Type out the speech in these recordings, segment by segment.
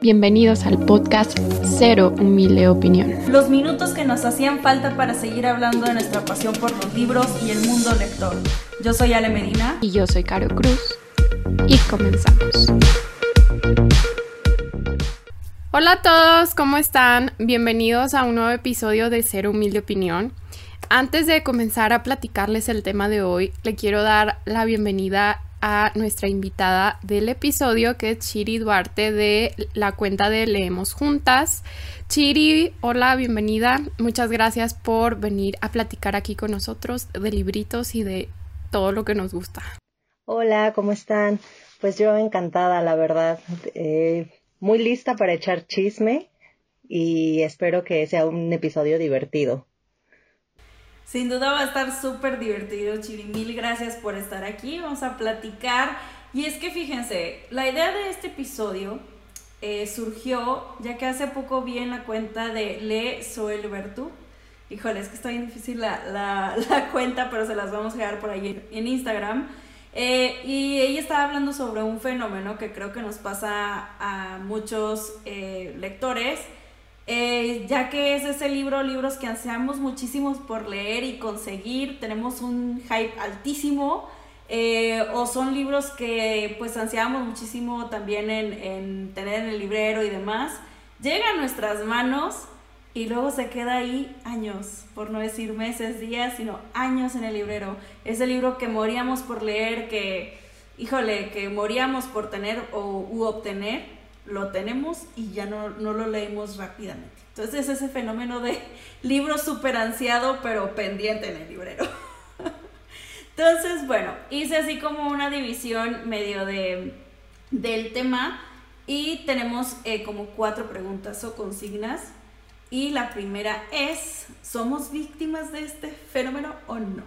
Bienvenidos al podcast Cero Humilde Opinión. Los minutos que nos hacían falta para seguir hablando de nuestra pasión por los libros y el mundo lector. Yo soy Ale Medina. Y yo soy Caro Cruz. Y comenzamos. Hola a todos, ¿cómo están? Bienvenidos a un nuevo episodio de Cero Humilde Opinión. Antes de comenzar a platicarles el tema de hoy, le quiero dar la bienvenida a nuestra invitada del episodio, que es Chiri Duarte de la cuenta de Leemos Juntas. Chiri, hola, bienvenida. Muchas gracias por venir a platicar aquí con nosotros de libritos y de todo lo que nos gusta. Hola, ¿cómo están? Pues yo encantada, la verdad. Eh, muy lista para echar chisme y espero que sea un episodio divertido. Sin duda va a estar súper divertido, Chiri. Mil gracias por estar aquí. Vamos a platicar. Y es que fíjense, la idea de este episodio eh, surgió ya que hace poco vi en la cuenta de Le Soel Bertu. Híjole, es que está bien difícil la, cuenta, pero se las vamos a dejar por ahí en, Instagram. Eh, y ella estaba hablando sobre un fenómeno que creo que nos pasa a muchos eh, lectores eh, ya que es ese libro, libros que ansiamos muchísimos por leer y conseguir, tenemos un hype altísimo, eh, o son libros que pues ansiamos muchísimo también en, tener en el librero y demás, llega a nuestras manos y luego se queda ahí años, por no decir meses, días, sino años en el librero. Ese libro que moríamos por leer, que, híjole, que moríamos por tener o u obtener lo tenemos y ya no, lo leemos rápidamente. Entonces es ese fenómeno de libro súper ansiado pero pendiente en el librero. Entonces, bueno, hice así como una división medio de, del tema y tenemos eh, como cuatro preguntas o consignas. Y la primera es, ¿somos víctimas de este fenómeno o no?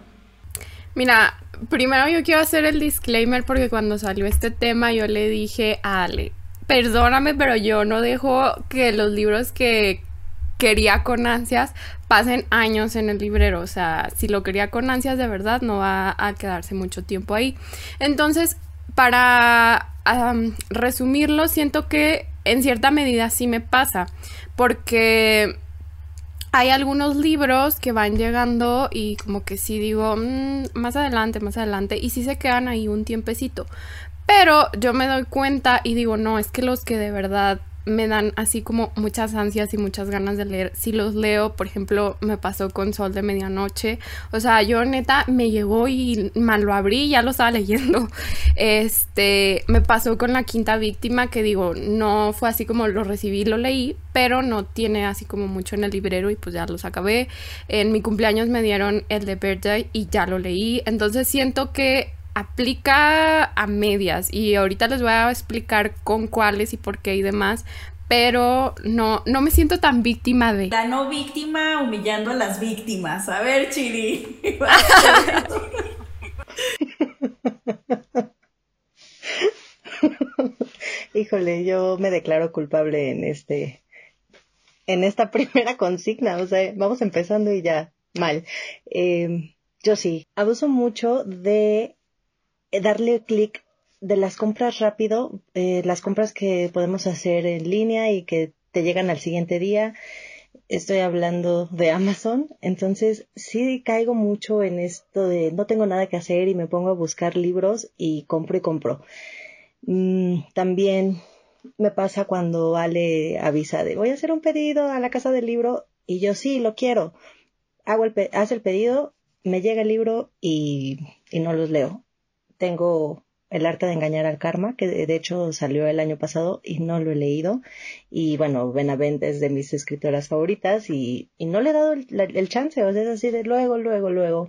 Mira, primero yo quiero hacer el disclaimer porque cuando salió este tema yo le dije a Ale, perdóname, pero yo no dejo que los libros que quería con ansias pasen años en el librero. O sea, si lo quería con ansias de verdad, no va a quedarse mucho tiempo ahí. Entonces, para resumirlo, siento que en cierta medida sí me pasa. Porque hay algunos libros que van llegando y como que sí digo, mm, más adelante, más adelante, y sí se quedan ahí un tiempecito. Pero yo me doy cuenta y digo, no, es que los que de verdad me dan así como muchas ansias y muchas ganas de leer. Si los leo, por ejemplo, me pasó con Sol de Medianoche. O sea, yo neta me llegó y mal lo abrí ya lo estaba leyendo. Este, me pasó con La Quinta Víctima, que digo, no fue así como lo recibí, lo leí, pero no tiene así como mucho en el librero y pues ya los acabé. En mi cumpleaños me dieron el de Birthday y ya lo leí. Entonces siento que aplica a medias y ahorita les voy a explicar con cuáles y por qué y demás, pero no, no me siento tan víctima de... La no víctima humillando a las víctimas. A ver, Chiri. Híjole, yo me declaro culpable en este, en esta primera consigna, o sea, vamos empezando y ya mal. Eh, yo sí, abuso mucho de darle clic de las compras rápido, eh, las compras que podemos hacer en línea y que te llegan al siguiente día. Estoy hablando de Amazon, entonces sí caigo mucho en esto de no tengo nada que hacer y me pongo a buscar libros y compro y compro. Mm, también me pasa cuando Ale avisa de voy a hacer un pedido a la casa del libro y yo sí lo quiero. Hago el, hace el pedido, me llega el libro y, y no los leo tengo El arte de engañar al karma, que de hecho salió el año pasado y no lo he leído. Y bueno, Benavent es de mis escritoras favoritas y, no le he dado el, chance, o sea, es así de luego, luego, luego.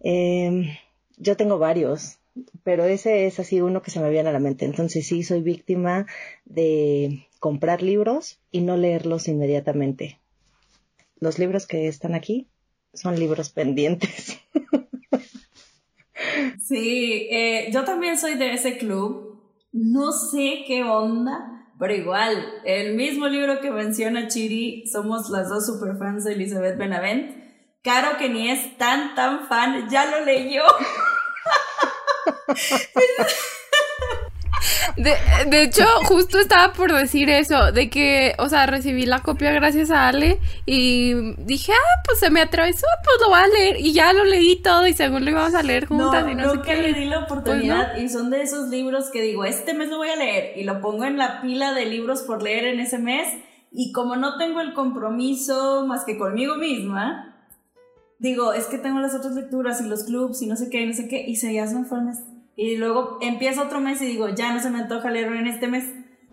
Em, yo tengo varios, pero ese es así uno que se me viene a la mente. Entonces sí, soy víctima de comprar libros y no leerlos inmediatamente. Los libros que están aquí son libros pendientes. Sí, eh, yo también soy de ese club. No sé qué onda, pero igual, el mismo libro que menciona Chiri, somos las dos superfans de Elizabeth Benavent. Caro, que ni es tan, tan fan, ya lo leyó. De, hecho, justo estaba por decir eso, de que, o sea, recibí la copia gracias a Ale y dije, ah, pues se me atravesó, pues lo voy a leer. Y ya lo leí todo y según lo íbamos a leer juntas no, y no, sé qué. le di la oportunidad pues y son de esos libros que digo, este mes lo voy a leer y lo pongo en la pila de libros por leer en ese mes. Y como no tengo el compromiso más que conmigo misma, digo, es que tengo las otras lecturas y los clubs y no sé qué, no sé qué, y se ya son mes. Y luego empieza otro mes y digo, ya no se me antoja leer en este mes.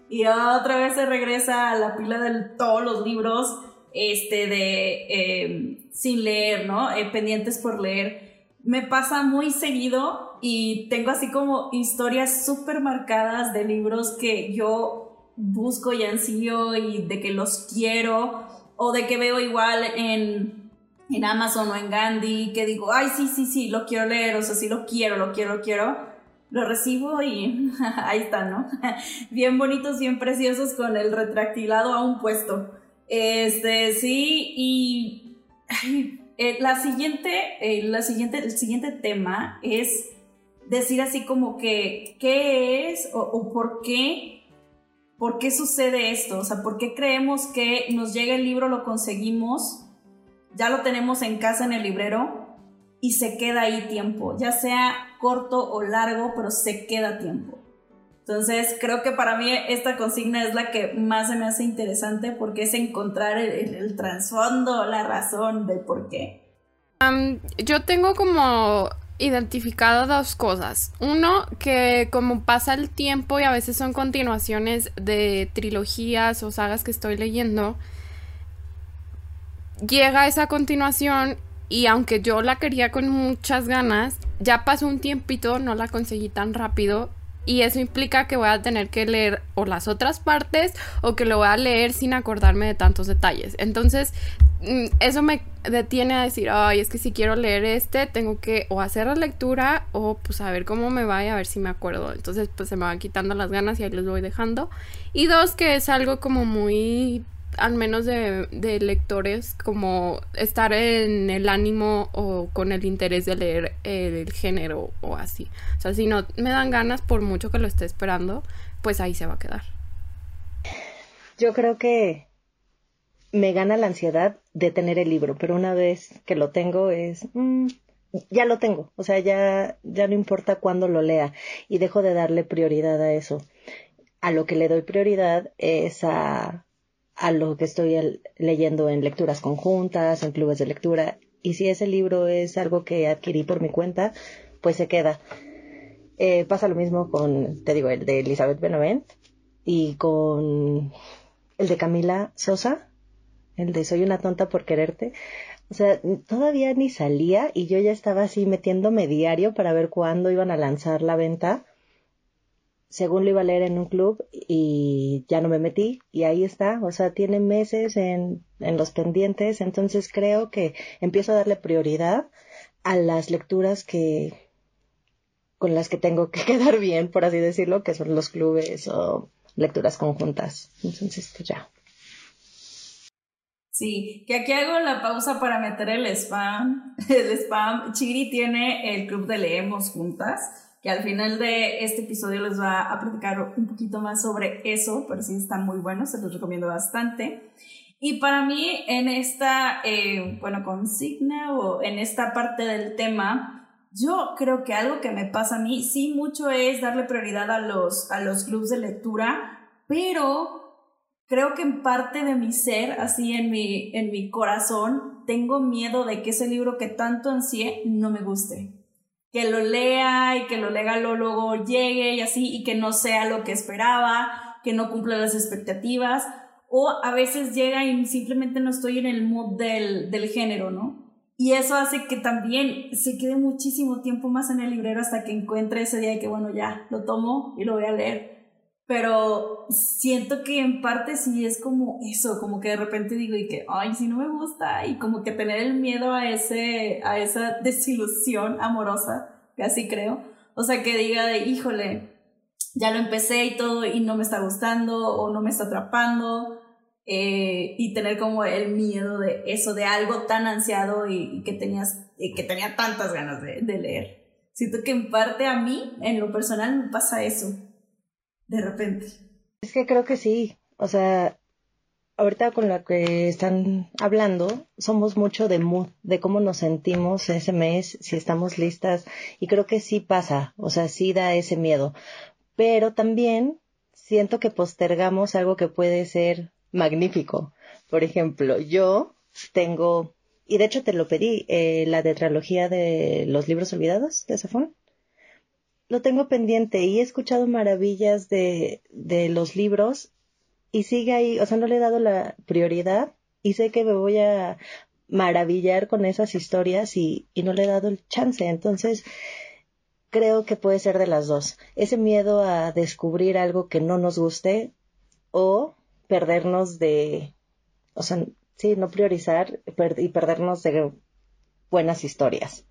Y otra vez se regresa a la pila de todos los libros este, de em, sin leer, ¿no? Eh, pendientes por leer. Me pasa muy seguido y tengo así como historias súper marcadas de libros que yo busco y ansío y de que los quiero o de que veo igual en en Amazon o en Gandhi, que digo, ay, sí, sí, sí, lo quiero leer, o sea, sí lo quiero, lo quiero, lo quiero, lo recibo y ahí está, ¿no? bien bonitos, bien preciosos con el retractilado a un puesto. Este, sí, y eh, la siguiente, eh, la siguiente, el siguiente tema es decir así como que, ¿qué es o, o por qué ¿Por qué sucede esto? O sea, ¿por qué creemos que nos llega el libro, lo conseguimos ya lo tenemos en casa en el librero y se queda ahí tiempo, ya sea corto o largo, pero se queda tiempo. Entonces creo que para mí esta consigna es la que más se me hace interesante porque es encontrar el, trasfondo, la razón de por qué. yo tengo como identificado dos cosas. Uno, que como pasa el tiempo y a veces son continuaciones de trilogías o sagas que estoy leyendo, llega esa continuación y aunque yo la quería con muchas ganas, ya pasó un tiempito, no la conseguí tan rápido y eso implica que voy a tener que leer o las otras partes o que lo voy a leer sin acordarme de tantos detalles. Entonces, mm, eso me detiene a decir, ay, es que si quiero leer este, tengo que o hacer la lectura o pues a ver cómo me va y a ver si me acuerdo. Entonces, pues se me van quitando las ganas y ahí los voy dejando. Y dos, que es algo como muy al menos de, lectores, como estar en el ánimo o con el interés de leer el género o así. O sea, si no me dan ganas, por mucho que lo esté esperando, pues ahí se va a quedar. Yo creo que me gana la ansiedad de tener el libro, pero una vez que lo tengo es... Mm, ya lo tengo, o sea, ya, ya no importa cuándo lo lea y dejo de darle prioridad a eso. A lo que le doy prioridad es a a lo que estoy leyendo en lecturas conjuntas, en clubes de lectura. Y si ese libro es algo que adquirí por mi cuenta, pues se queda. Eh, pasa lo mismo con, te digo, el de Elizabeth Benavent y con el de Camila Sosa, el de Soy una tonta por quererte. O sea, todavía ni salía y yo ya estaba así metiéndome diario para ver cuándo iban a lanzar la venta según lo iba a leer en un club y ya no me metí y ahí está, o sea, tiene meses en, en los pendientes, entonces creo que empiezo a darle prioridad a las lecturas que con las que tengo que quedar bien, por así decirlo, que son los clubes o lecturas conjuntas. Entonces, pues ya. Sí, que aquí hago la pausa para meter el spam. El spam. Chiri tiene el club de Leemos Juntas que al final de este episodio les va a platicar un poquito más sobre eso, pero sí está muy bueno, se los recomiendo bastante. Y para mí, en esta, eh, bueno, consigna o en esta parte del tema, yo creo que algo que me pasa a mí, sí mucho es darle prioridad a los, a los de lectura, pero creo que en parte de mi ser, así en mi, en mi corazón, tengo miedo de que ese libro que tanto ansié no me guste que lo lea y que lo luego llegue y así y que no sea lo que esperaba, que no cumpla las expectativas o a veces llega y simplemente no estoy en el mood del, del género, ¿no? Y eso hace que también se quede muchísimo tiempo más en el librero hasta que encuentre ese día de que, bueno, ya, lo tomo y lo voy a leer. Pero siento que en parte sí es como eso, como que de repente digo y que, ay, si no me gusta, y como que tener el miedo a, ese, a esa desilusión amorosa, así creo. O sea, que diga de, híjole, ya lo empecé y todo y no me está gustando o no me está atrapando. Eh, y tener como el miedo de eso, de algo tan ansiado y, que, tenías, que tenía tantas ganas de, de leer. Siento que en parte a mí, en lo personal, me pasa eso de repente. Es que creo que sí, o sea, ahorita con la que están hablando, somos mucho de mood, de cómo nos sentimos ese mes, si estamos listas, y creo que sí pasa, o sea, sí da ese miedo. Pero también siento que postergamos algo que puede ser magnífico. Por ejemplo, yo tengo, y de hecho te lo pedí, eh, la tetralogía de los libros olvidados de Safón. Lo tengo pendiente y he escuchado maravillas de, de los libros y sigue ahí, o sea, no le he dado la prioridad y sé que me voy a maravillar con esas historias y, y no le he dado el chance. Entonces, creo que puede ser de las dos. Ese miedo a descubrir algo que no nos guste o perdernos de, o sea, sí, no priorizar y perdernos de buenas historias.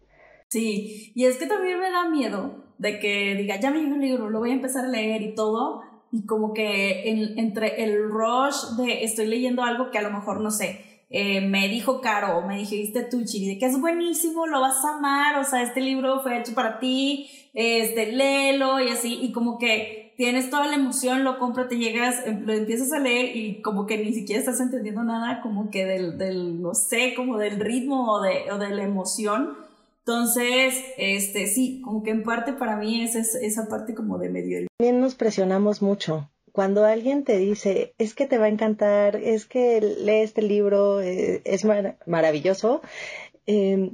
Sí, y es que también me da miedo de que diga, ya me llegó un libro, lo voy a empezar a leer y todo, y como que entre el rush de estoy leyendo algo que a lo mejor no sé, eh, me dijo Caro o me dijiste tú, Chiri, de que es buenísimo, lo vas a amar, o sea, este libro fue hecho para ti, este, léelo y así, y como que tienes toda la emoción, lo compras, te llegas, em, lo empiezas a leer y como que ni siquiera estás entendiendo nada, como que del, del no sé, como del ritmo o de, o de la emoción. Entonces, este, sí, como que en parte para mí es, esa parte como de medio. También nos presionamos mucho. Cuando alguien te dice, es que te va a encantar, es que lee este libro, eh, es maravilloso, eh,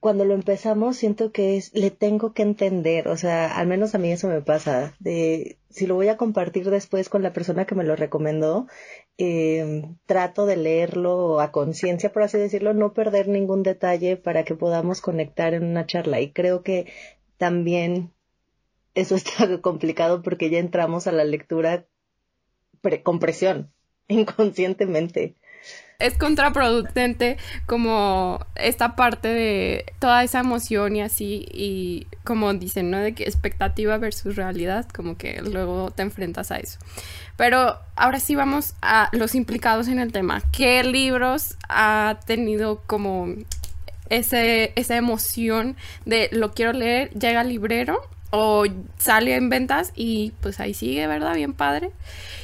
cuando lo empezamos siento que es, le tengo que entender, o sea, al menos a mí eso me pasa, de si lo voy a compartir después con la persona que me lo recomendó, eh, trato de leerlo a conciencia, por así decirlo, no perder ningún detalle para que podamos conectar en una charla. Y creo que también eso está complicado porque ya entramos a la lectura con presión, inconscientemente es contraproducente como esta parte de toda esa emoción y así y como dicen, ¿no? De que expectativa versus realidad, como que luego te enfrentas a eso. Pero ahora sí vamos a los implicados en el tema. ¿Qué libros ha tenido como ese, esa emoción de lo quiero leer, llega al librero o sale en ventas y pues ahí sigue, ¿verdad? Bien padre.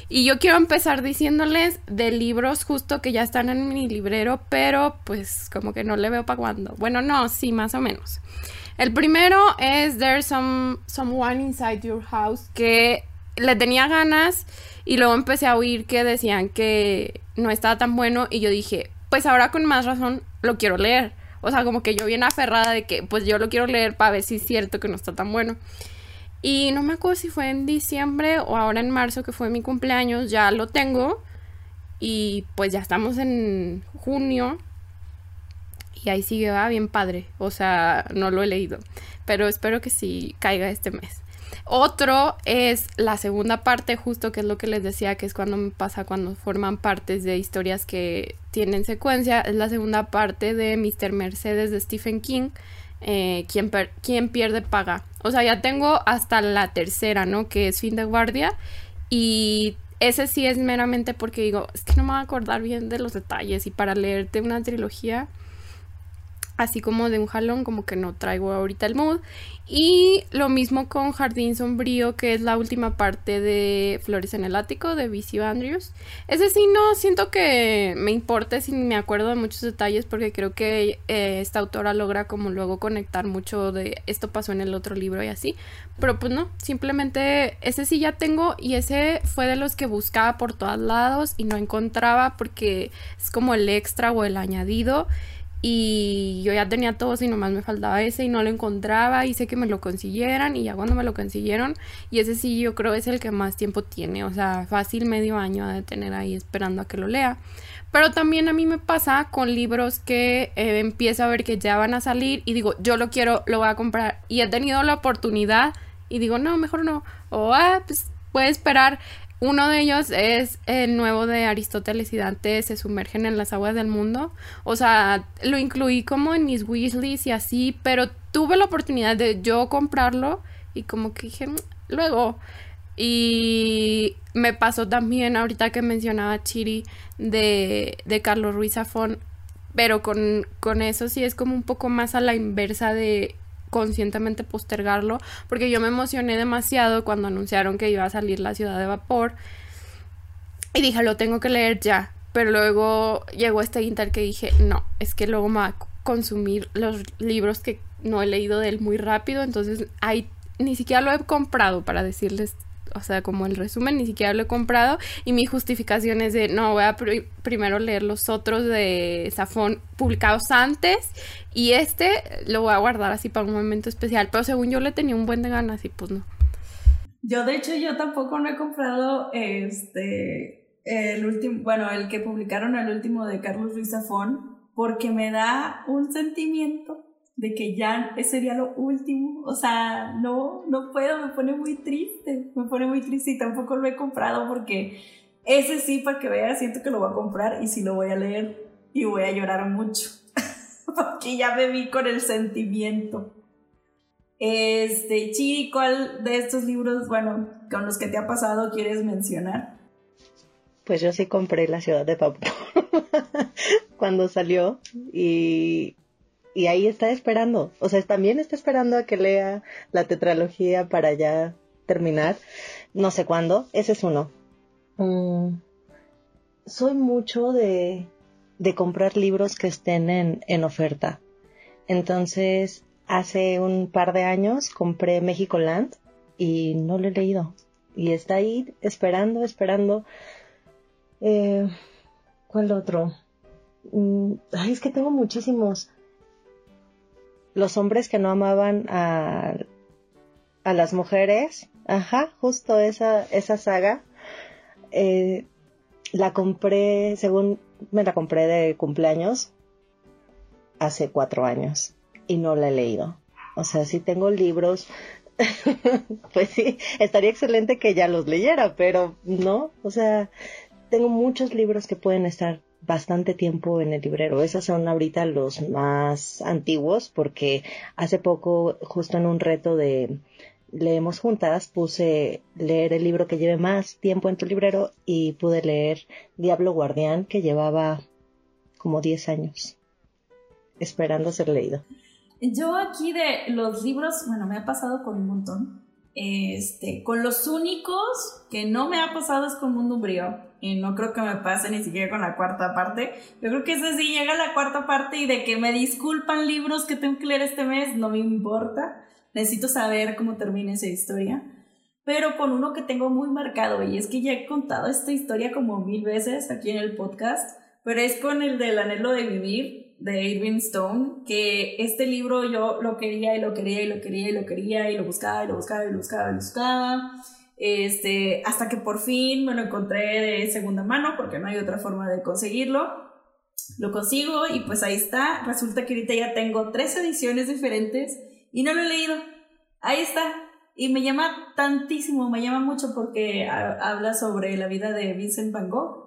Y yo quiero empezar diciéndoles de libros justo que ya están en mi librero, pero pues como que no le veo para cuándo. Bueno, no, sí, más o menos. El primero es There's some, Someone Inside Your House, que le tenía ganas y luego empecé a oír que decían que no estaba tan bueno y yo dije, pues ahora con más razón lo quiero leer. O sea, como que yo bien aferrada de que pues yo lo quiero leer para ver si es cierto que no está tan bueno. Y no me acuerdo si fue en diciembre o ahora en marzo, que fue mi cumpleaños, ya lo tengo. Y pues ya estamos en junio. Y ahí sigue, va bien padre. O sea, no lo he leído. Pero espero que sí caiga este mes. Otro es la segunda parte, justo que es lo que les decía, que es cuando me pasa cuando forman partes de historias que tienen secuencia. Es la segunda parte de Mr. Mercedes de Stephen King eh, quien, pierde paga. O sea, ya tengo hasta la tercera, ¿no? Que es fin de guardia. Y ese sí es meramente porque digo, es que no me voy a acordar bien de los detalles. Y para leerte una trilogía así como de un jalón, como que no traigo ahorita el mood. Y lo mismo con Jardín Sombrío, que es la última parte de Flores en el Ático de Vicio Andrews. Ese sí no siento que me importe si me acuerdo de muchos detalles, porque creo que eh, esta autora logra como luego conectar mucho de esto pasó en el otro libro y así. Pero pues no, simplemente ese sí ya tengo y ese fue de los que buscaba por todos lados y no encontraba porque es como el extra o el añadido y yo ya tenía todo y nomás me faltaba ese y no lo encontraba, hice que me lo consiguieran y ya cuando me lo consiguieron, y ese sí yo creo es el que más tiempo tiene, o sea, fácil medio año de tener ahí esperando a que lo lea. Pero también a mí me pasa con libros que eh, empiezo a ver que ya van a salir y digo, yo lo quiero, lo voy a comprar. Y he tenido la oportunidad y digo, no, mejor no. O, ah, pues puede esperar. Uno de ellos es el nuevo de Aristóteles y Dante, se sumergen en las aguas del mundo. O sea, lo incluí como en mis wishlists y así, pero tuve la oportunidad de yo comprarlo y como que dije, mm, luego. Y me pasó también ahorita que mencionaba Chiri de, de Carlos Ruiz Zafón, pero con, con eso sí es como un poco más a la inversa de conscientemente postergarlo, porque yo me emocioné demasiado cuando anunciaron que iba a salir La Ciudad de Vapor. Y dije, lo tengo que leer ya. Pero luego llegó este Inter que dije, no, es que luego me va a consumir los libros que no he leído de él muy rápido. Entonces, ahí ni siquiera lo he comprado para decirles o sea, como el resumen, ni siquiera lo he comprado y mi justificación es de, no, voy a primero leer los otros de Safón publicados antes y este lo voy a guardar así para un momento especial, pero según yo le tenía un buen de ganas y pues no. Yo de hecho yo tampoco no he comprado este el último, bueno, el que publicaron el último de Carlos Ruiz Zafón porque me da un sentimiento de que ya sería lo último. O sea, no, no puedo, me pone muy triste, me pone muy triste y tampoco lo he comprado porque ese sí, para que veas, siento que lo voy a comprar y sí lo voy a leer y voy a llorar mucho. porque ya me vi con el sentimiento. Este, Chiri, ¿cuál de estos libros, bueno, con los que te ha pasado quieres mencionar? Pues yo sí compré La ciudad de Papu cuando salió y y ahí está esperando. O sea, también está esperando a que lea la tetralogía para ya terminar. No sé cuándo. Ese es uno. Mm, soy mucho de, comprar libros que estén en, en oferta. Entonces, hace un par de años compré México Land y no lo he leído. Y está ahí esperando, esperando. Eh, ¿Cuál otro? Mm, ay, es que tengo muchísimos los hombres que no amaban a, a las mujeres. Ajá, justo esa, esa saga. Eh, la compré, según me la compré de cumpleaños, hace cuatro años y no la he leído. O sea, si tengo libros, pues sí, estaría excelente que ya los leyera, pero no, o sea, tengo muchos libros que pueden estar bastante tiempo en el librero. Esos son ahorita los más antiguos porque hace poco, justo en un reto de leemos juntas, puse leer el libro que lleve más tiempo en tu librero y pude leer Diablo Guardián que llevaba como 10 años esperando ser leído. Yo aquí de los libros, bueno, me ha pasado con un montón. Este, con los únicos que no me ha pasado es con Mundo Umbrío. Y no creo que me pase ni siquiera con la cuarta parte. Yo creo que ese sí llega la cuarta parte y de que me disculpan libros que tengo que leer este mes, no me importa. Necesito saber cómo termina esa historia. Pero con uno que tengo muy marcado, y es que ya he contado esta historia como mil veces aquí en el podcast, pero es con el del anhelo de vivir, de Irving Stone, que este libro yo lo quería y lo quería y lo quería y lo quería y lo buscaba y lo buscaba y lo buscaba y lo buscaba. Este, hasta que por fin me lo encontré de segunda mano porque no hay otra forma de conseguirlo. Lo consigo y pues ahí está. Resulta que ahorita ya tengo tres ediciones diferentes y no lo he leído. Ahí está. Y me llama tantísimo, me llama mucho porque habla sobre la vida de Vincent Van Gogh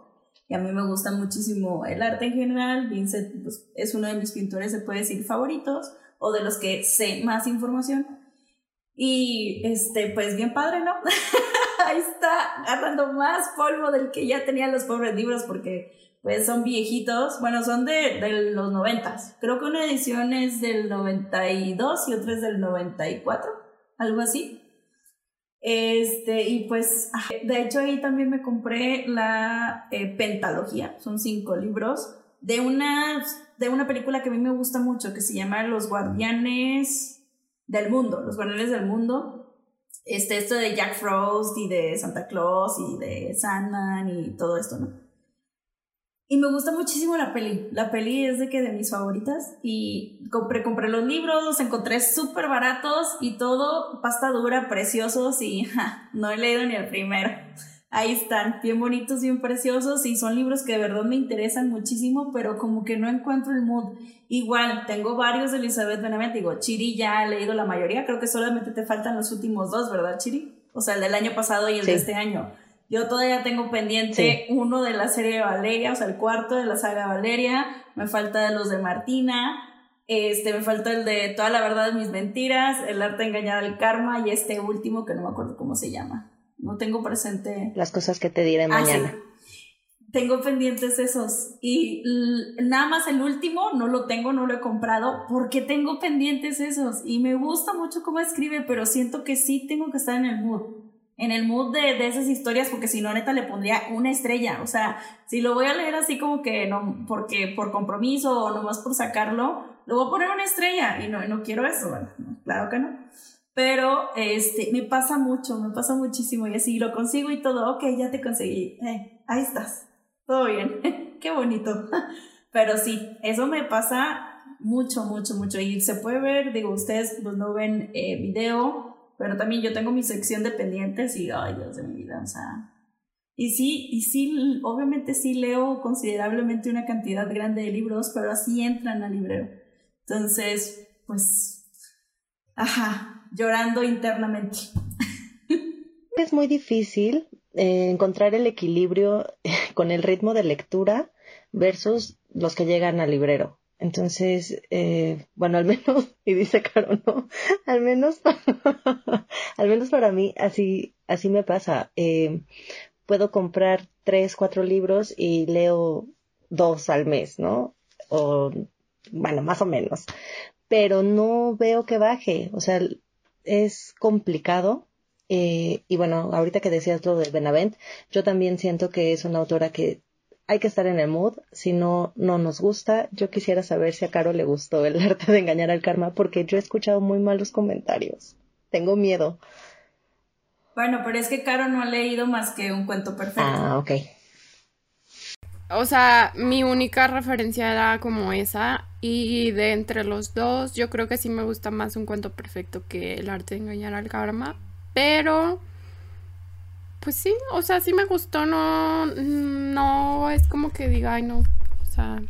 y a mí me gusta muchísimo el arte en general. Vincent pues, es uno de mis pintores, se puede decir, favoritos o de los que sé más información. Y este, pues bien padre, ¿no? Ahí está agarrando más polvo del que ya tenían los pobres libros porque pues son viejitos. Bueno, son de, de los noventas. Creo que una edición es del 92 y otra es del 94, algo así. Este, y pues, de hecho ahí también me compré la eh, pentalogía, son cinco libros, de una, de una película que a mí me gusta mucho, que se llama Los Guardianes del Mundo, Los Guardianes del Mundo. Este, esto de Jack Frost y de Santa Claus y de Sandman y todo esto, ¿no? Y me gusta muchísimo la peli. La peli es de que de mis favoritas. Y compré, compré los libros, los encontré súper baratos y todo, pasta dura, preciosos y no he leído ni el primero. Ahí están, bien bonitos, bien preciosos y son libros que de verdad me interesan muchísimo, pero como que no encuentro el mood. Igual, tengo varios de Elizabeth Benavent, digo, Chiri ya he leído la mayoría, creo que solamente te faltan los últimos dos, ¿verdad, Chiri? O sea, el del año pasado y el de este año. Yo todavía tengo pendiente uno de la serie de Valeria, o sea, el cuarto de la saga Valeria. Me falta de los de Martina. Este, me falta el de Toda la verdad de mis mentiras, El arte engañada del karma y este último que no me acuerdo cómo se llama. No tengo presente. Las cosas que te diré ah, mañana. tengo pendientes esos y nada más el último no lo tengo, no lo he comprado porque tengo pendientes esos y me gusta mucho cómo escribe, pero siento que sí tengo que estar en el mood, en el mood de, de esas historias porque si no neta le pondría una estrella, o sea, si lo voy a leer así como que no, porque por compromiso o nomás por sacarlo, lo voy a poner una estrella y no, no quiero eso, bueno, claro que no. Pero este, me pasa mucho, me pasa muchísimo y así lo consigo y todo, ok, ya te conseguí, eh, ahí estás todo bien, qué bonito. Pero sí, eso me pasa mucho, mucho, mucho. Y se puede ver, digo, ustedes pues no ven eh, video, pero también yo tengo mi sección de pendientes y, ay, Dios de mi vida, o sea. Y sí, y sí, obviamente sí leo considerablemente una cantidad grande de libros, pero así entran al librero. Entonces, pues, ajá, llorando internamente. Es muy difícil eh, encontrar el equilibrio con el ritmo de lectura versus los que llegan al librero. Entonces, eh, bueno, al menos, y dice Caro, no, al menos, al menos para mí así, así me pasa. Eh, puedo comprar tres, cuatro libros y leo dos al mes, ¿no? O, bueno, más o menos. Pero no veo que baje, o sea, es complicado eh, y bueno, ahorita que decías lo de Benavent, yo también siento que es una autora que hay que estar en el mood, si no, no nos gusta. Yo quisiera saber si a Caro le gustó el arte de engañar al karma, porque yo he escuchado muy malos comentarios. Tengo miedo. Bueno, pero es que Caro no ha leído más que un cuento perfecto. Ah, ok. O sea, mi única referencia era como esa. Y de entre los dos, yo creo que sí me gusta más un cuento perfecto que el arte de engañar al karma. Pero, pues sí, o sea, sí me gustó, no, no es como que diga, ay, no, o sea...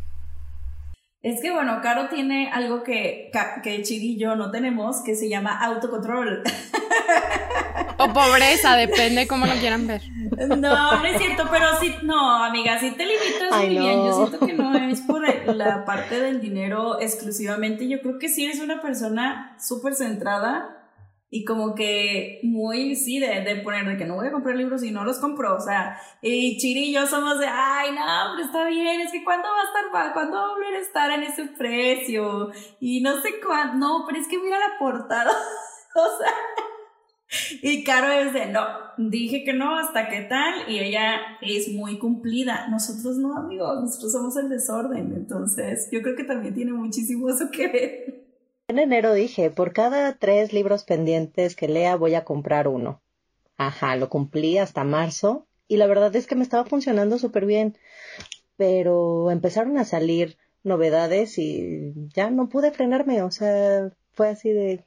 Es que bueno, Caro tiene algo que, que Chidi y yo no tenemos, que se llama autocontrol. O pobreza, depende cómo lo quieran ver. No, no es cierto, pero sí, no, amiga, si te limitas muy bien. Yo siento que no es por la parte del dinero exclusivamente. Yo creo que sí eres una persona súper centrada y como que muy, sí, de, de, poner de que no voy a comprar libros y no los compro, o sea, y Chiri y yo somos de, ay, no, pero está bien, es que ¿cuándo va a estar, cuándo va a volver a estar en ese precio? Y no sé cuándo, no, pero es que mira la portada, o sea, y Caro es de, no, dije que no, hasta qué tal, y ella es muy cumplida, nosotros no, amigos, nosotros somos el desorden, entonces yo creo que también tiene muchísimo eso que ver. En enero dije, por cada tres libros pendientes que lea voy a comprar uno. Ajá, lo cumplí hasta marzo y la verdad es que me estaba funcionando súper bien. Pero empezaron a salir novedades y ya no pude frenarme. O sea, fue así de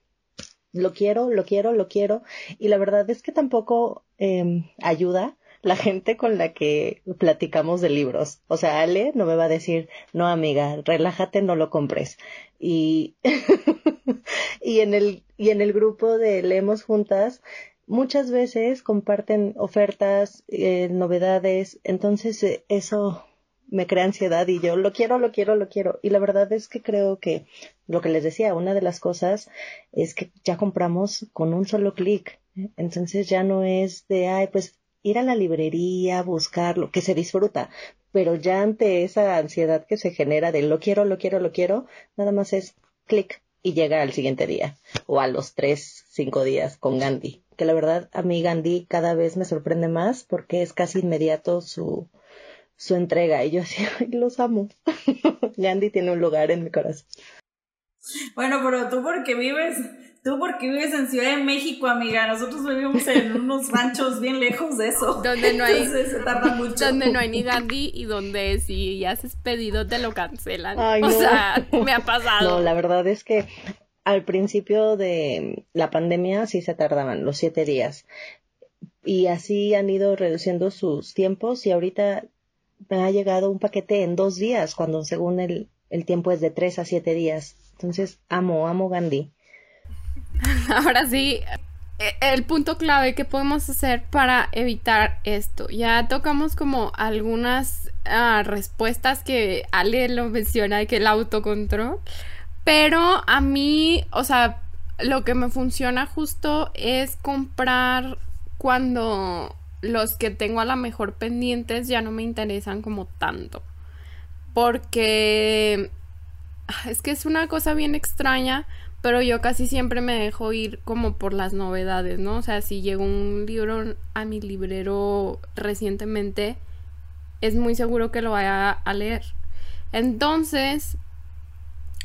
lo quiero, lo quiero, lo quiero. Y la verdad es que tampoco eh, ayuda la gente con la que platicamos de libros. O sea, Ale no me va a decir, no amiga, relájate, no lo compres. Y, y en el, y en el grupo de Leemos Juntas, muchas veces comparten ofertas, eh, novedades, entonces eh, eso me crea ansiedad y yo lo quiero, lo quiero, lo quiero. Y la verdad es que creo que lo que les decía, una de las cosas es que ya compramos con un solo clic. Entonces ya no es de, ay, pues ir a la librería, buscarlo, que se disfruta, pero ya ante esa ansiedad que se genera de lo quiero, lo quiero, lo quiero, nada más es clic y llega al siguiente día o a los tres, cinco días con Gandhi. Que la verdad a mí Gandhi cada vez me sorprende más porque es casi inmediato su, su entrega y yo así, los amo. Gandhi tiene un lugar en mi corazón. Bueno, pero tú porque vives Tú porque vives en Ciudad de México, amiga. Nosotros vivimos en unos ranchos bien lejos de eso. Donde no hay. Entonces se tarda mucho. Donde no hay ni Gandhi y donde si haces pedido te lo cancelan. o sea, me ha pasado. No, la verdad es que al principio de la pandemia sí se tardaban los siete días. Y así han ido reduciendo sus tiempos y ahorita me ha llegado un paquete en dos días, cuando según el, el tiempo es de tres a siete días. Entonces, amo, amo Gandhi. Ahora sí, e, el punto clave que podemos hacer para evitar esto. Ya tocamos como algunas ah, respuestas que Ale lo menciona que el autocontrol. Pero a mí, o sea, lo que me funciona justo es comprar cuando los que tengo a la mejor pendientes ya no me interesan como tanto. Porque ah, es que es una cosa bien extraña, pero yo casi siempre me dejo ir como por las novedades, ¿no? O sea, si llegó un libro a mi librero recientemente, es muy seguro que lo vaya a leer. Entonces,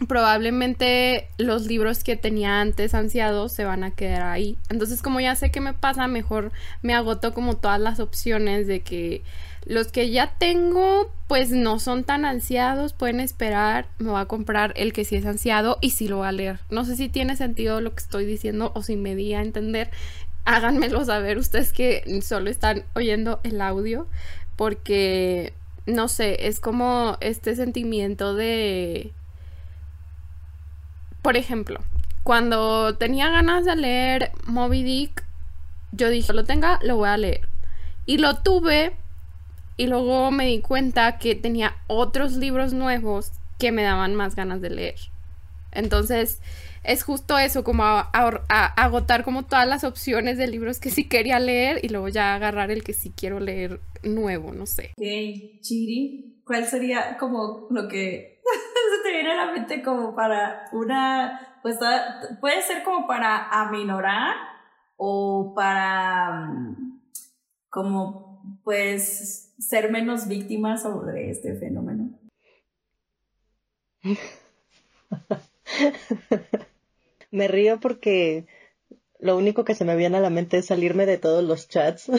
probablemente los libros que tenía antes ansiados se van a quedar ahí. Entonces, como ya sé qué me pasa, mejor me agoto como todas las opciones de que los que ya tengo, pues no son tan ansiados, pueden esperar, me voy a comprar el que sí es ansiado y sí lo voy a leer. No sé si tiene sentido lo que estoy diciendo o si me di a entender. Háganmelo saber ustedes que solo están oyendo el audio porque no sé, es como este sentimiento de por ejemplo, cuando tenía ganas de leer Moby Dick, yo dije, lo tenga, lo voy a leer. Y lo tuve y luego me di cuenta que tenía otros libros nuevos que me daban más ganas de leer. Entonces, es justo eso, como agotar como todas las opciones de libros que sí quería leer y luego ya agarrar el que sí quiero leer nuevo, no sé. Ok, Chiri, ¿cuál sería como lo que se te viene a la mente como para una, pues puede ser como para aminorar o para mm, como pues ser menos víctima sobre este fenómeno. me río porque lo único que se me viene a la mente es salirme de todos los chats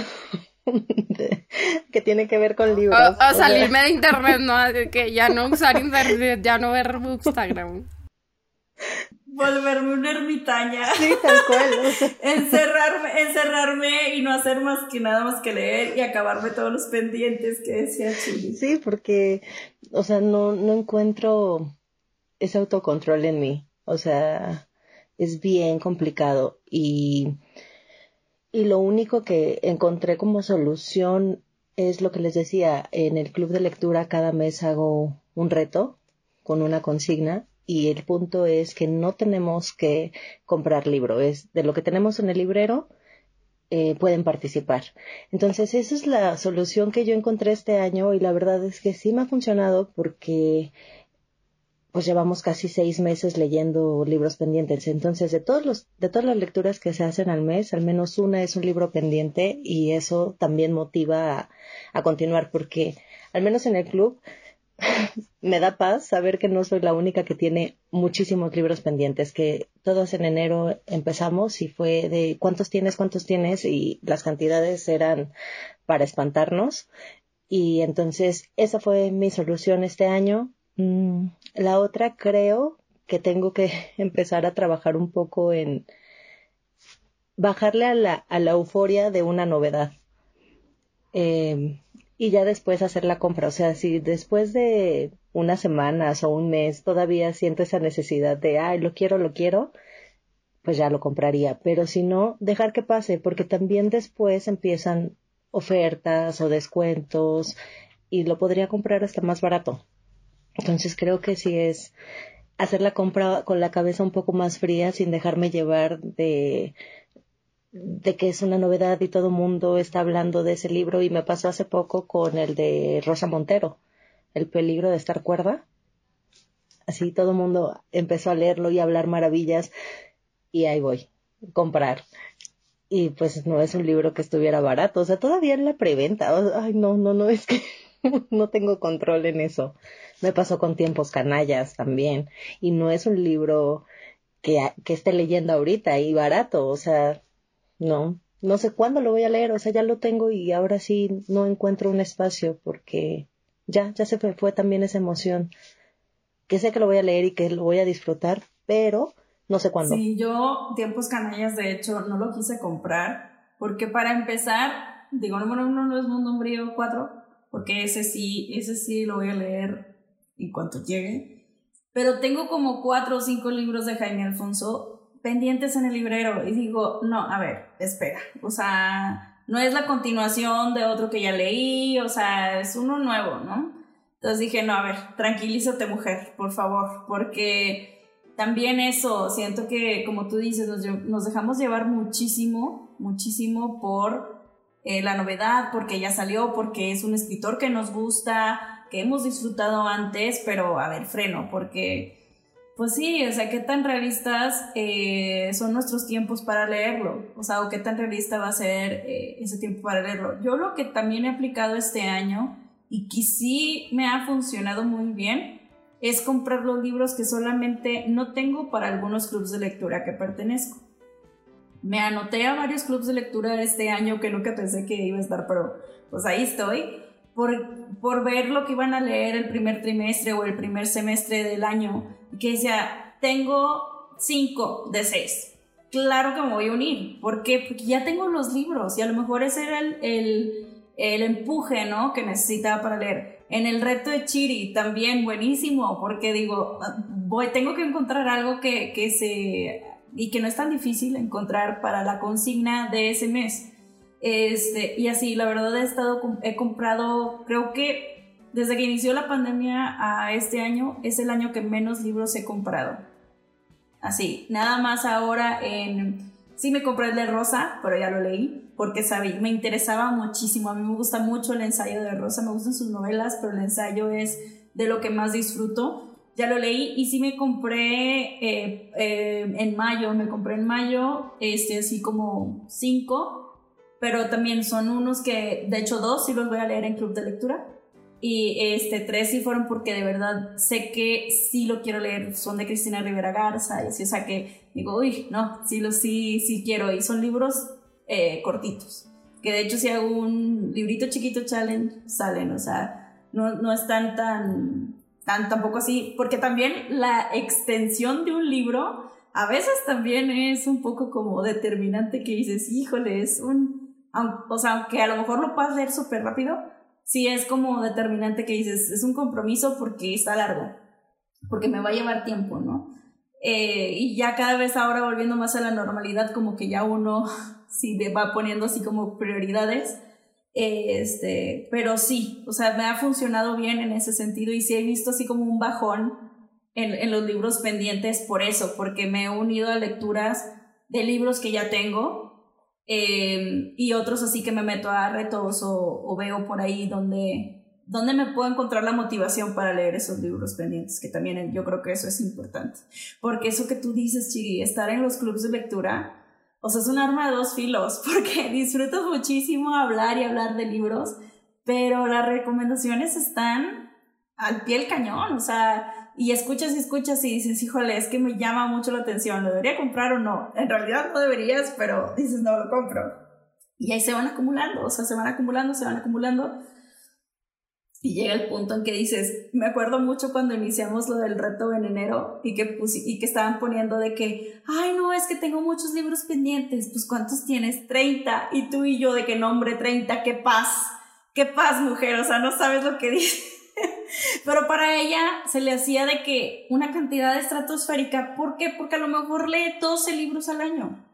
que tiene que ver con libros. O, salirme de internet, ¿no? Que ya no usar internet, ya no ver Instagram. Volverme una ermitaña. Sí, tal cual. encerrarme, encerrarme y no hacer más que nada más que leer y acabarme todos los pendientes que decía Chili. Sí, porque, o sea, no, no encuentro ese autocontrol en mí. O sea, es bien complicado y y lo único que encontré como solución es lo que les decía, en el club de lectura cada mes hago un reto con una consigna y el punto es que no tenemos que comprar libro, es de lo que tenemos en el librero, eh, pueden participar. Entonces, esa es la solución que yo encontré este año y la verdad es que sí me ha funcionado porque pues llevamos casi seis meses leyendo libros pendientes. Entonces, de todos los, de todas las lecturas que se hacen al mes, al menos una es un libro pendiente y eso también motiva a, a continuar porque, al menos en el club, me da paz saber que no soy la única que tiene muchísimos libros pendientes, que todos en enero empezamos y fue de cuántos tienes, cuántos tienes y las cantidades eran para espantarnos. Y entonces esa fue mi solución este año, Mm, la otra creo que tengo que empezar a trabajar un poco en bajarle a la, a la euforia de una novedad. Em, y ya después hacer la compra. O sea, si después de unas semanas o un mes todavía siento esa necesidad de, ay, lo quiero, lo quiero, pues ya lo compraría. Pero si no, dejar que pase, porque también después empiezan ofertas o descuentos y lo podría comprar hasta más barato. Entonces creo que sí es hacer la compra con la cabeza un poco más fría sin dejarme llevar de de que es una novedad y todo el mundo está hablando de ese libro y me pasó hace poco con el de Rosa Montero, El peligro de estar cuerda. Así todo el mundo empezó a leerlo y a hablar maravillas y ahí voy, comprar. Y pues no es un libro que estuviera barato, o sea, todavía en la preventa. Ay, no, no, no, es que no tengo control en eso. Me pasó con Tiempos Canallas también. Y no es un libro que, que esté leyendo ahorita y barato. O sea, no. No sé cuándo lo voy a leer. O sea, ya lo tengo y ahora sí no encuentro un espacio porque ya, ya se fue también esa emoción. Que sé que lo voy a leer y que lo voy a disfrutar, pero no sé cuándo. Sí, yo Tiempos Canallas, de hecho, no lo quise comprar porque para empezar, digo, número uno no es Mundo Umbrío 4, porque ese sí, ese sí lo voy a leer en cuanto llegue. Pero tengo como cuatro o cinco libros de Jaime Alfonso pendientes en el librero y digo, no, a ver, espera, o sea, no es la continuación de otro que ya leí, o sea, es uno nuevo, ¿no? Entonces dije, no, a ver, tranquilízate mujer, por favor, porque también eso, siento que, como tú dices, nos, nos dejamos llevar muchísimo, muchísimo por eh, la novedad, porque ya salió, porque es un escritor que nos gusta, que hemos disfrutado antes, pero a ver, freno, porque pues sí, o sea, qué tan realistas eh, son nuestros tiempos para leerlo, o sea, o qué tan realista va a ser eh, ese tiempo para leerlo. Yo lo que también he aplicado este año y que sí me ha funcionado muy bien es comprar los libros que solamente no tengo para algunos clubes de lectura que pertenezco. Me anoté a varios clubes de lectura este año que nunca pensé que iba a estar, pero pues ahí estoy. Por, por ver lo que iban a leer el primer trimestre o el primer semestre del año que decía, tengo cinco de seis. Claro que me voy a unir. ¿Por qué? Porque ya tengo los libros y a lo mejor ese era el, el, el empuje, ¿no? Que necesitaba para leer. En el reto de Chiri también buenísimo, porque digo, voy, tengo que encontrar algo que, que se... y que no es tan difícil encontrar para la consigna de ese mes. Este, y así, la verdad he estado, he comprado, creo que desde que inició la pandemia a este año es el año que menos libros he comprado. Así, nada más ahora en... Sí me compré el de Rosa, pero ya lo leí porque sabía, me interesaba muchísimo. A mí me gusta mucho el ensayo de Rosa, me gustan sus novelas, pero el ensayo es de lo que más disfruto. Ya lo leí y sí me compré eh, eh, en mayo, me compré en mayo, este, así como cinco, pero también son unos que, de hecho dos, sí los voy a leer en club de lectura y este, tres sí fueron porque de verdad sé que sí lo quiero leer. Son de Cristina Rivera Garza. Y así, o sea que digo, uy, no, sí, lo, sí, sí quiero. Y son libros eh, cortitos. Que de hecho si hago un librito chiquito challenge, salen. O sea, no, no están tan, tan tampoco así. Porque también la extensión de un libro a veces también es un poco como determinante que dices, híjole, es un... O sea, aunque a lo mejor lo puedas leer súper rápido, sí es como determinante que dices, es un compromiso porque está largo, porque me va a llevar tiempo, ¿no? Eh, y ya cada vez ahora volviendo más a la normalidad, como que ya uno sí va poniendo así como prioridades. este, pero sí, o sea, me ha funcionado bien en ese sentido y sí he visto así como un bajón en, en los libros pendientes por eso, porque me he unido a lecturas de libros que ya tengo Em, y otros así que me meto a retos o, veo por ahí donde, donde me puedo encontrar la motivación para leer esos libros pendientes, que también yo creo que eso es importante. Porque eso que tú dices, Chiri, estar en los clubes de lectura, o sea, es un arma de dos filos, porque disfruto muchísimo hablar y hablar de libros, pero las recomendaciones están al pie del cañón, o sea, y escuchas y escuchas y dices, híjole, es que me llama mucho la atención, ¿lo debería comprar o no? En realidad no deberías, pero dices, no, lo compro. Y ahí se van acumulando, o sea, se van acumulando, se van acumulando. Y llega el punto en que dices, me acuerdo mucho cuando iniciamos lo del reto en enero y que, y que estaban poniendo de que, ay, no, es que tengo muchos libros pendientes, pues ¿cuántos tienes? 30. Y tú y yo de que nombre 30, qué paz, qué paz, mujer, o sea, no sabes lo que dices. Pero para ella se le hacía de que una cantidad estratosférica. ¿Por qué? Porque a lo mejor lee 12 libros al año,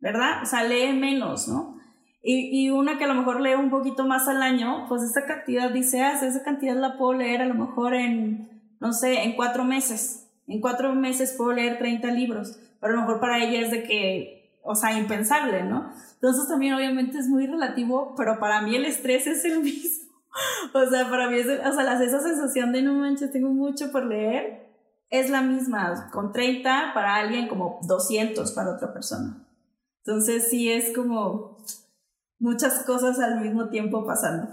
¿verdad? O sea, lee menos, ¿no? Y, y una que a lo mejor lee un poquito más al año, pues esa cantidad dice, ah, esa cantidad la puedo leer a lo mejor en, no sé, en cuatro meses. En cuatro meses puedo leer 30 libros. Pero a lo mejor para ella es de que, o sea, impensable, ¿no? Entonces también obviamente es muy relativo, pero para mí el estrés es el mismo. o sea, para mí, es, o sea, esa sensación de no manches, tengo mucho por leer, es la misma, con 30 para alguien, como 200 para otra persona. Entonces sí es como muchas cosas al mismo tiempo pasando.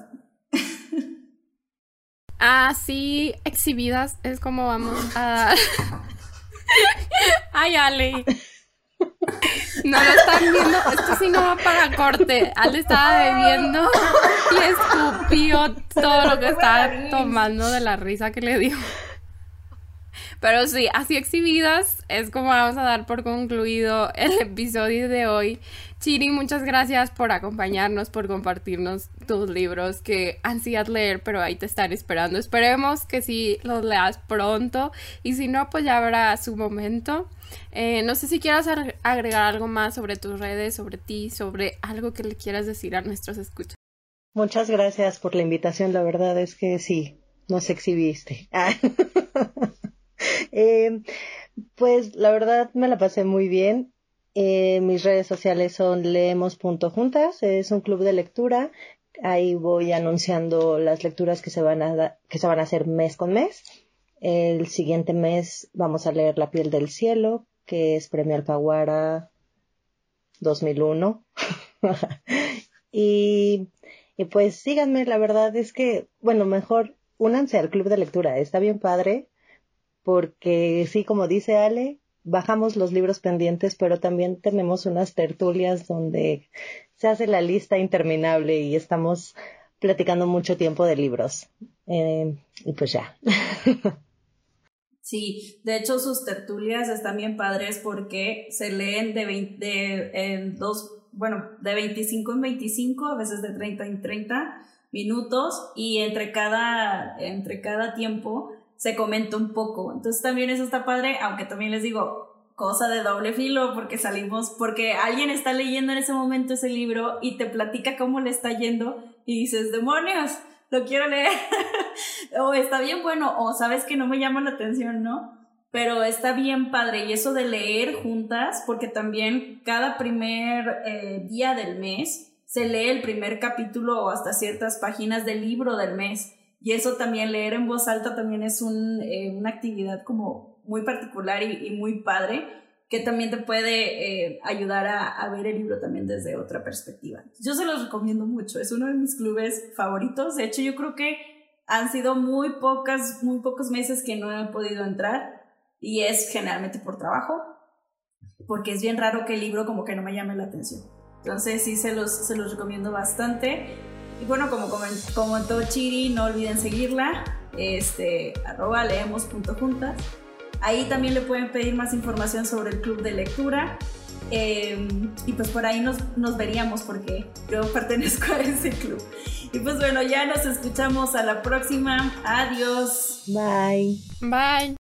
Así exhibidas es como vamos a... Ay, Ale. No lo están viendo, esto sí no va para corte. Ale estaba bebiendo y escupió todo lo que estaba tomando de la risa que le dio. Pero sí, así exhibidas es como vamos a dar por concluido el episodio de hoy. Chiri, muchas gracias por acompañarnos, por compartirnos tus libros que ansías leer, pero ahí te están esperando. Esperemos que sí los leas pronto y si no, pues ya habrá su momento. Eh, no sé si quieras agregar algo más sobre tus redes, sobre ti, sobre algo que le quieras decir a nuestros escuchas. Muchas gracias por la invitación. La verdad es que sí, nos exhibiste. eh, pues la verdad me la pasé muy bien. Eh, mis redes sociales son leemos.juntas, es un club de lectura. Ahí voy anunciando las lecturas que se van a que se van a hacer mes con mes. El siguiente mes vamos a leer La piel del cielo, que es Premio Alfaguara 2001. y, y pues síganme, la verdad es que, bueno, mejor únanse al club de lectura, está bien padre, porque sí, como dice Ale, bajamos los libros pendientes, pero también tenemos unas tertulias donde se hace la lista interminable y estamos platicando mucho tiempo de libros. Eh, y pues ya. Sí, de hecho sus tertulias están bien padres porque se leen de, de en dos, bueno, de 25 en 25, a veces de 30 en 30 minutos y entre cada, entre cada tiempo se comenta un poco. Entonces también eso está padre, aunque también les digo, cosa de doble filo, porque salimos, porque alguien está leyendo en ese momento ese libro y te platica cómo le está yendo y dices, demonios, lo quiero leer. o está bien bueno, o sabes que no me llama la atención, ¿no? Pero está bien padre y eso de leer juntas, porque también cada primer eh, día del mes se lee el primer capítulo o hasta ciertas páginas del libro del mes. Y eso también, leer en voz alta también es un, eh, una actividad como muy particular y, muy padre, que también te puede eh, ayudar a, a, ver el libro también desde otra perspectiva. Yo se los recomiendo mucho, es uno de mis clubes favoritos. De hecho, yo creo que han sido muy pocas, muy pocos meses que no he podido entrar y es generalmente por trabajo, porque es bien raro que el libro como que no me llame la atención. Entonces sí se los, se los recomiendo bastante. Y bueno, como comentó Chiri, no olviden seguirla, este, arroba leemos.juntas. Ahí también le pueden pedir más información sobre el club de lectura. Em, y pues por ahí nos, nos veríamos porque yo pertenezco a ese club. Y pues bueno, ya nos escuchamos a la próxima. Adiós. Bye. Bye.